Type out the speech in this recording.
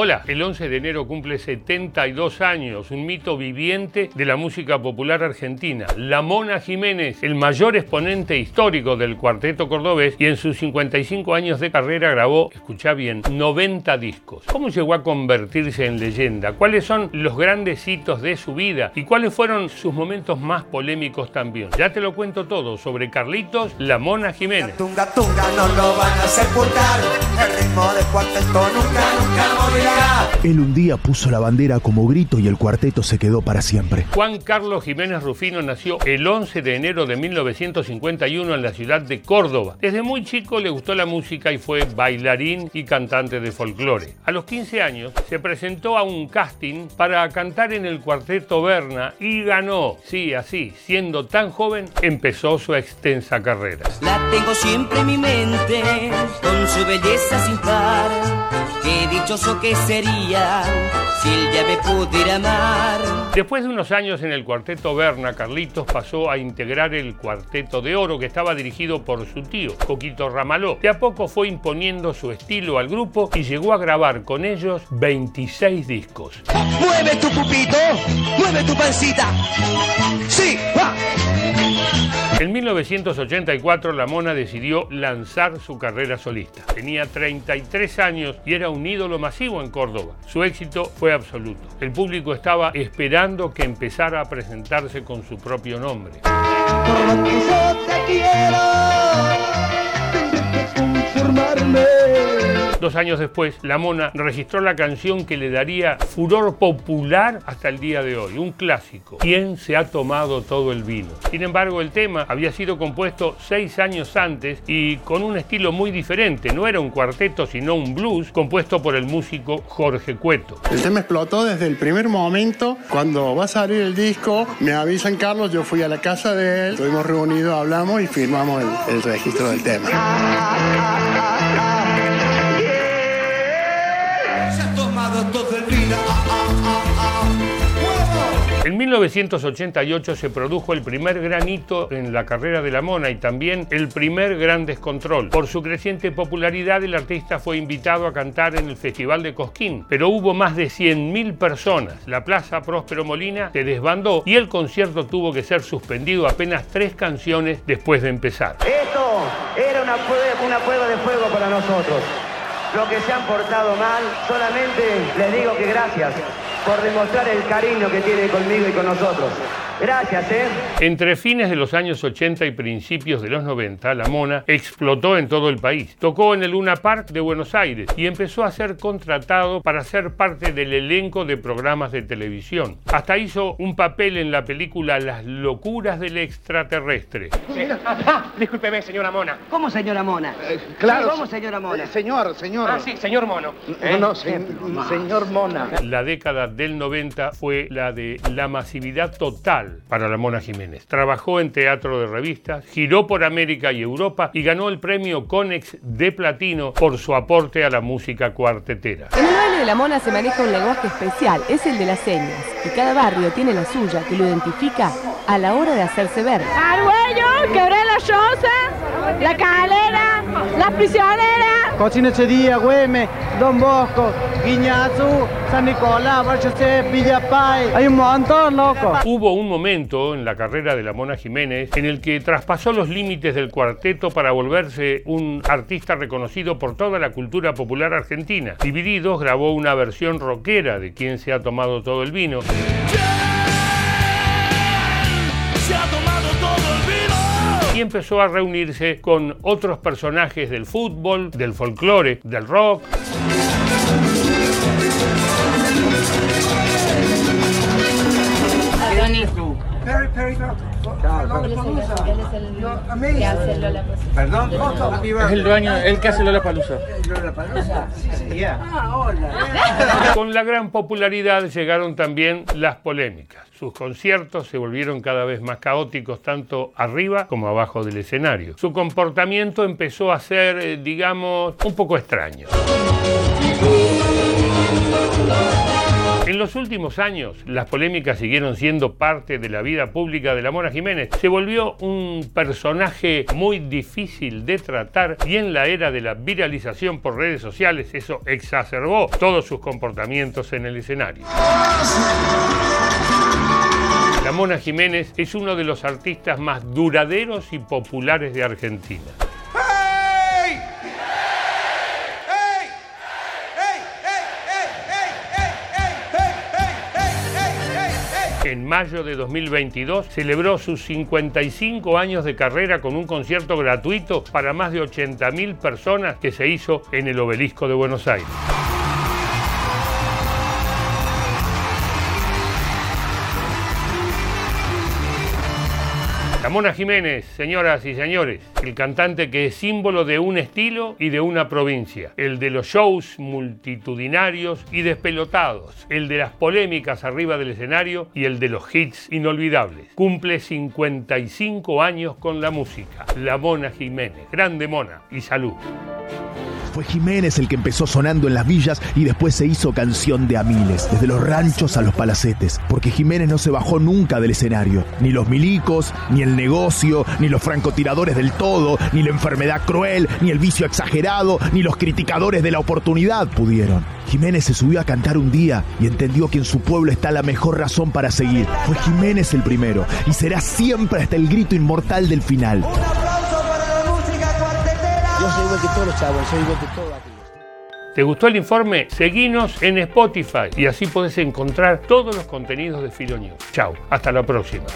Hola, el 11 de enero cumple 72 años, un mito viviente de la música popular argentina. La Mona Jiménez, el mayor exponente histórico del cuarteto cordobés y en sus 55 años de carrera grabó, escucha bien, 90 discos. ¿Cómo llegó a convertirse en leyenda? ¿Cuáles son los grandes hitos de su vida? ¿Y cuáles fueron sus momentos más polémicos también? Ya te lo cuento todo sobre Carlitos La Mona Jiménez. Tunga, tunga, no lo van a sepultar. El nunca, nunca morirá. Él un día puso la bandera como grito y el cuarteto se quedó para siempre. Juan Carlos Jiménez Rufino nació el 11 de enero de 1951 en la ciudad de Córdoba. Desde muy chico le gustó la música y fue bailarín y cantante de folclore. A los 15 años se presentó a un casting para cantar en el cuarteto Berna y ganó. Sí, así, siendo tan joven, empezó su extensa carrera. La tengo siempre en mi mente, con su belleza sin par. Qué dichoso que sería si él ya me pudiera amar. Después de unos años en el cuarteto Berna, Carlitos pasó a integrar el cuarteto de oro que estaba dirigido por su tío, Coquito Ramaló. De a poco fue imponiendo su estilo al grupo y llegó a grabar con ellos 26 discos. Mueve tu pupito, mueve tu pancita. Sí, va. En 1984 la Mona decidió lanzar su carrera solista. Tenía 33 años y era un ídolo masivo en Córdoba. Su éxito fue absoluto. El público estaba esperando que empezara a presentarse con su propio nombre. Yo te quiero. Dos años después, la Mona registró la canción que le daría furor popular hasta el día de hoy, un clásico. ¿Quién se ha tomado todo el vino? Sin embargo, el tema había sido compuesto seis años antes y con un estilo muy diferente. No era un cuarteto, sino un blues compuesto por el músico Jorge Cueto. El tema explotó desde el primer momento. Cuando va a salir el disco, me avisan Carlos, yo fui a la casa de él, estuvimos reunidos, hablamos y firmamos el, el registro del tema. En 1988 se produjo el primer gran hito en la carrera de la Mona y también el primer gran descontrol. Por su creciente popularidad, el artista fue invitado a cantar en el Festival de Cosquín, pero hubo más de 100.000 personas. La Plaza Próspero Molina se desbandó y el concierto tuvo que ser suspendido apenas tres canciones después de empezar. Esto era una prueba, de fuego para nosotros. Los que se han portado mal, solamente les digo que gracias por demostrar el cariño que tiene conmigo y con nosotros. Gracias, ¿eh? Entre fines de los años 80 y principios de los 90, la Mona explotó en todo el país. Tocó en el Luna Park de Buenos Aires y empezó a ser contratado para ser parte del elenco de programas de televisión. Hasta hizo un papel en la película Las locuras del extraterrestre. Ah, discúlpeme, señora Mona. ¿Cómo, señora Mona? claro. Sí, ¿Cómo, señora Mona? Eh, señor, señor. Ah, sí, señor Mono. No, no, se- señor Mona. La década del 90 fue la de la masividad total para la Mona Jiménez. Trabajó en teatro de revistas, giró por América y Europa y ganó el premio Conex de Platino por su aporte a la música cuartetera. En el baile de la mona se maneja un lenguaje especial, es el de las señas, y cada barrio tiene la suya que lo identifica a la hora de hacerse ver. Arguello, Quebré la Choza, La Calera, Las Prisioneras. Cocinechería, Güemes, Don Bosco, Guiñazú, San Nicolás, Barrio C, Villa Pay. Hay un montón, loco. Hubo un momento en la carrera de la Mona Jiménez en el que traspasó los límites del cuarteto para volverse un artista reconocido por toda la cultura popular argentina. Divididos grabó una versión rockera de Quien se ha tomado todo el vino. Y empezó a reunirse con otros personajes del fútbol, del folclore, del rock. Perry, Perry, no. Perdón. Es el dueño, el que hace Lola Palusa. Con la gran popularidad llegaron también las polémicas. Sus conciertos se volvieron cada vez más caóticos tanto arriba como abajo del escenario. Su comportamiento empezó a ser, eh, digamos, un poco extraño. En los últimos años, las polémicas siguieron siendo parte de la vida pública de la Mona Jiménez. Se volvió un personaje muy difícil de tratar y en la era de la viralización por redes sociales eso exacerbó todos sus comportamientos en el escenario. La Mona Jiménez es uno de los artistas más duraderos y populares de Argentina. Mayo de 2022 celebró sus 55 años de carrera con un concierto gratuito para más de 80.000 personas que se hizo en el obelisco de Buenos Aires. La Mona Jiménez, señoras y señores, el cantante que es símbolo de un estilo y de una provincia, el de los shows multitudinarios y despelotados, el de las polémicas arriba del escenario y el de los hits inolvidables. Cumple 55 años con la música. La Mona Jiménez, grande Mona y salud. Fue Jiménez el que empezó sonando en las villas y después se hizo canción de a miles, desde los ranchos a los palacetes, porque Jiménez no se bajó nunca del escenario. Ni los milicos, ni el negocio, ni los francotiradores del todo, ni la enfermedad cruel, ni el vicio exagerado, ni los criticadores de la oportunidad pudieron. Jiménez se subió a cantar un día y entendió que en su pueblo está la mejor razón para seguir. Fue Jiménez el primero y será siempre hasta el grito inmortal del final. Yo soy igual que todos los chavos, soy igual que todos aquellos. ¿Te gustó el informe? Seguinos en Spotify y así podés encontrar todos los contenidos de Filo News. Chao, hasta la próxima.